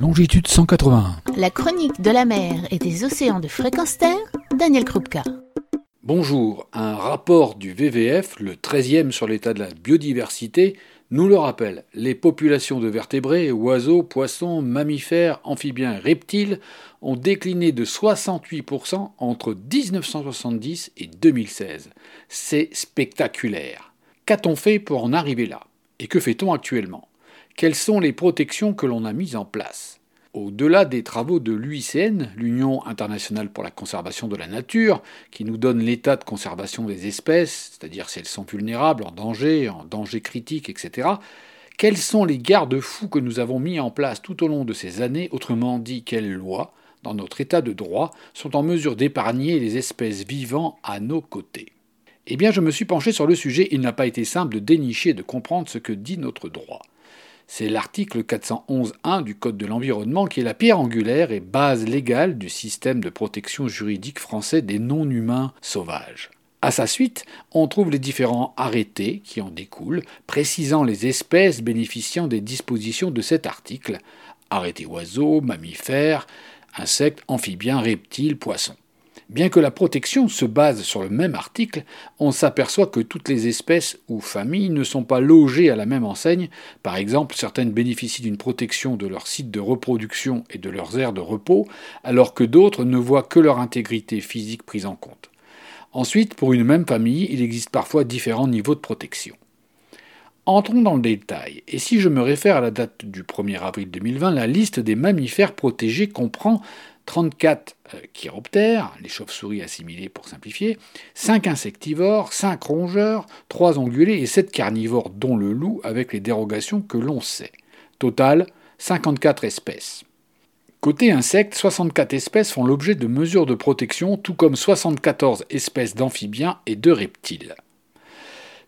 longitude 181. La chronique de la mer et des océans de fréquence terre, Daniel Krupka. Bonjour, un rapport du WWF, le 13e sur l'état de la biodiversité, nous le rappelle. Les populations de vertébrés, oiseaux, poissons, mammifères, amphibiens reptiles ont décliné de 68% entre 1970 et 2016. C'est spectaculaire. Qu'a-t-on fait pour en arriver là? Et que fait-on actuellement? Quelles sont les protections que l'on a mises en place au-delà des travaux de l'UICN, l'Union internationale pour la conservation de la nature, qui nous donne l'état de conservation des espèces, c'est-à-dire si elles sont vulnérables, en danger, en danger critique, etc., quels sont les garde-fous que nous avons mis en place tout au long de ces années, autrement dit, quelles lois, dans notre état de droit, sont en mesure d'épargner les espèces vivant à nos côtés? Eh bien, je me suis penché sur le sujet, il n'a pas été simple de dénicher et de comprendre ce que dit notre droit. C'est l'article 411.1 du Code de l'environnement qui est la pierre angulaire et base légale du système de protection juridique français des non-humains sauvages. À sa suite, on trouve les différents arrêtés qui en découlent, précisant les espèces bénéficiant des dispositions de cet article arrêtés oiseaux, mammifères, insectes, amphibiens, reptiles, poissons. Bien que la protection se base sur le même article, on s'aperçoit que toutes les espèces ou familles ne sont pas logées à la même enseigne. Par exemple, certaines bénéficient d'une protection de leur site de reproduction et de leurs aires de repos, alors que d'autres ne voient que leur intégrité physique prise en compte. Ensuite, pour une même famille, il existe parfois différents niveaux de protection. Entrons dans le détail, et si je me réfère à la date du 1er avril 2020, la liste des mammifères protégés comprend 34 euh, chiroptères, les chauves-souris assimilées pour simplifier, 5 insectivores, 5 rongeurs, 3 ongulés et 7 carnivores, dont le loup, avec les dérogations que l'on sait. Total, 54 espèces. Côté insectes, 64 espèces font l'objet de mesures de protection, tout comme 74 espèces d'amphibiens et de reptiles.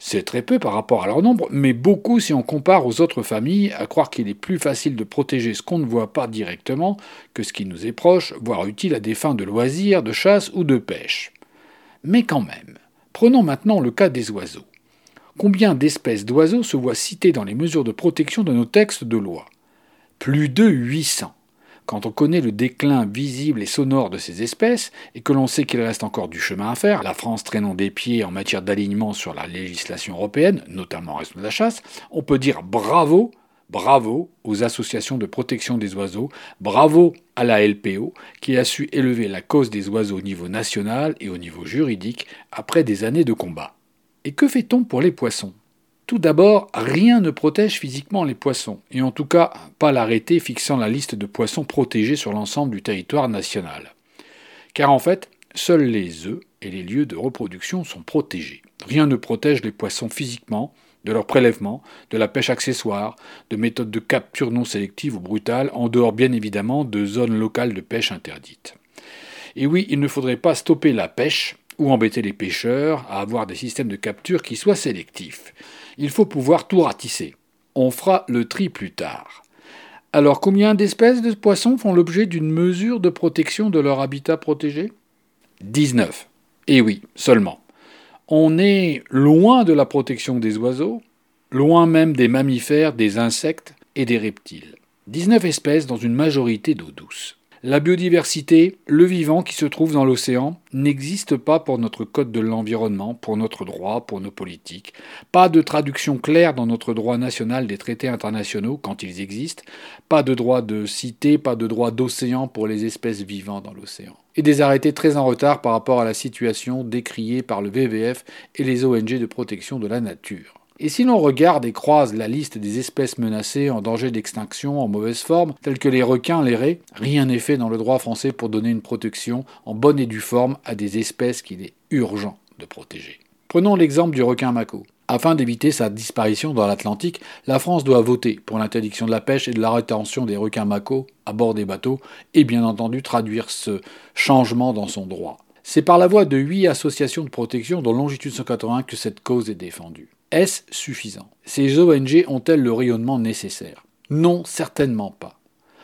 C'est très peu par rapport à leur nombre, mais beaucoup si on compare aux autres familles, à croire qu'il est plus facile de protéger ce qu'on ne voit pas directement que ce qui nous est proche, voire utile à des fins de loisirs, de chasse ou de pêche. Mais quand même, prenons maintenant le cas des oiseaux. Combien d'espèces d'oiseaux se voient citées dans les mesures de protection de nos textes de loi? Plus de 800. Quand on connaît le déclin visible et sonore de ces espèces, et que l'on sait qu'il reste encore du chemin à faire, la France traînant des pieds en matière d'alignement sur la législation européenne, notamment en reste de la chasse, on peut dire bravo, bravo aux associations de protection des oiseaux, bravo à la LPO, qui a su élever la cause des oiseaux au niveau national et au niveau juridique après des années de combat. Et que fait-on pour les poissons? Tout d'abord, rien ne protège physiquement les poissons, et en tout cas pas l'arrêté fixant la liste de poissons protégés sur l'ensemble du territoire national. Car en fait, seuls les œufs et les lieux de reproduction sont protégés. Rien ne protège les poissons physiquement, de leur prélèvement, de la pêche accessoire, de méthodes de capture non sélectives ou brutales, en dehors bien évidemment de zones locales de pêche interdites. Et oui, il ne faudrait pas stopper la pêche ou embêter les pêcheurs à avoir des systèmes de capture qui soient sélectifs. Il faut pouvoir tout ratisser. On fera le tri plus tard. Alors combien d'espèces de poissons font l'objet d'une mesure de protection de leur habitat protégé? 19. Et oui, seulement. On est loin de la protection des oiseaux, loin même des mammifères, des insectes et des reptiles. 19 espèces dans une majorité d'eau douce. La biodiversité, le vivant qui se trouve dans l'océan, n'existe pas pour notre code de l'environnement, pour notre droit, pour nos politiques. Pas de traduction claire dans notre droit national des traités internationaux quand ils existent. Pas de droit de cité, pas de droit d'océan pour les espèces vivant dans l'océan. Et des arrêtés très en retard par rapport à la situation décriée par le WWF et les ONG de protection de la nature. Et si l'on regarde et croise la liste des espèces menacées en danger d'extinction en mauvaise forme, telles que les requins, les raies, rien n'est fait dans le droit français pour donner une protection en bonne et due forme à des espèces qu'il est urgent de protéger. Prenons l'exemple du requin mako. Afin d'éviter sa disparition dans l'Atlantique, la France doit voter pour l'interdiction de la pêche et de la rétention des requins mako à bord des bateaux et bien entendu traduire ce changement dans son droit. C'est par la voie de huit associations de protection dont Longitude 180 que cette cause est défendue. Est-ce suffisant? Ces ONG ont-elles le rayonnement nécessaire? Non, certainement pas.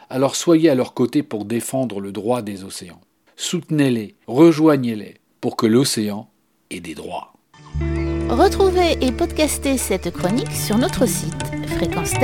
Alors soyez à leur côté pour défendre le droit des océans. Soutenez-les, rejoignez-les pour que l'océan ait des droits. Retrouvez et podcastez cette chronique sur notre site fréquence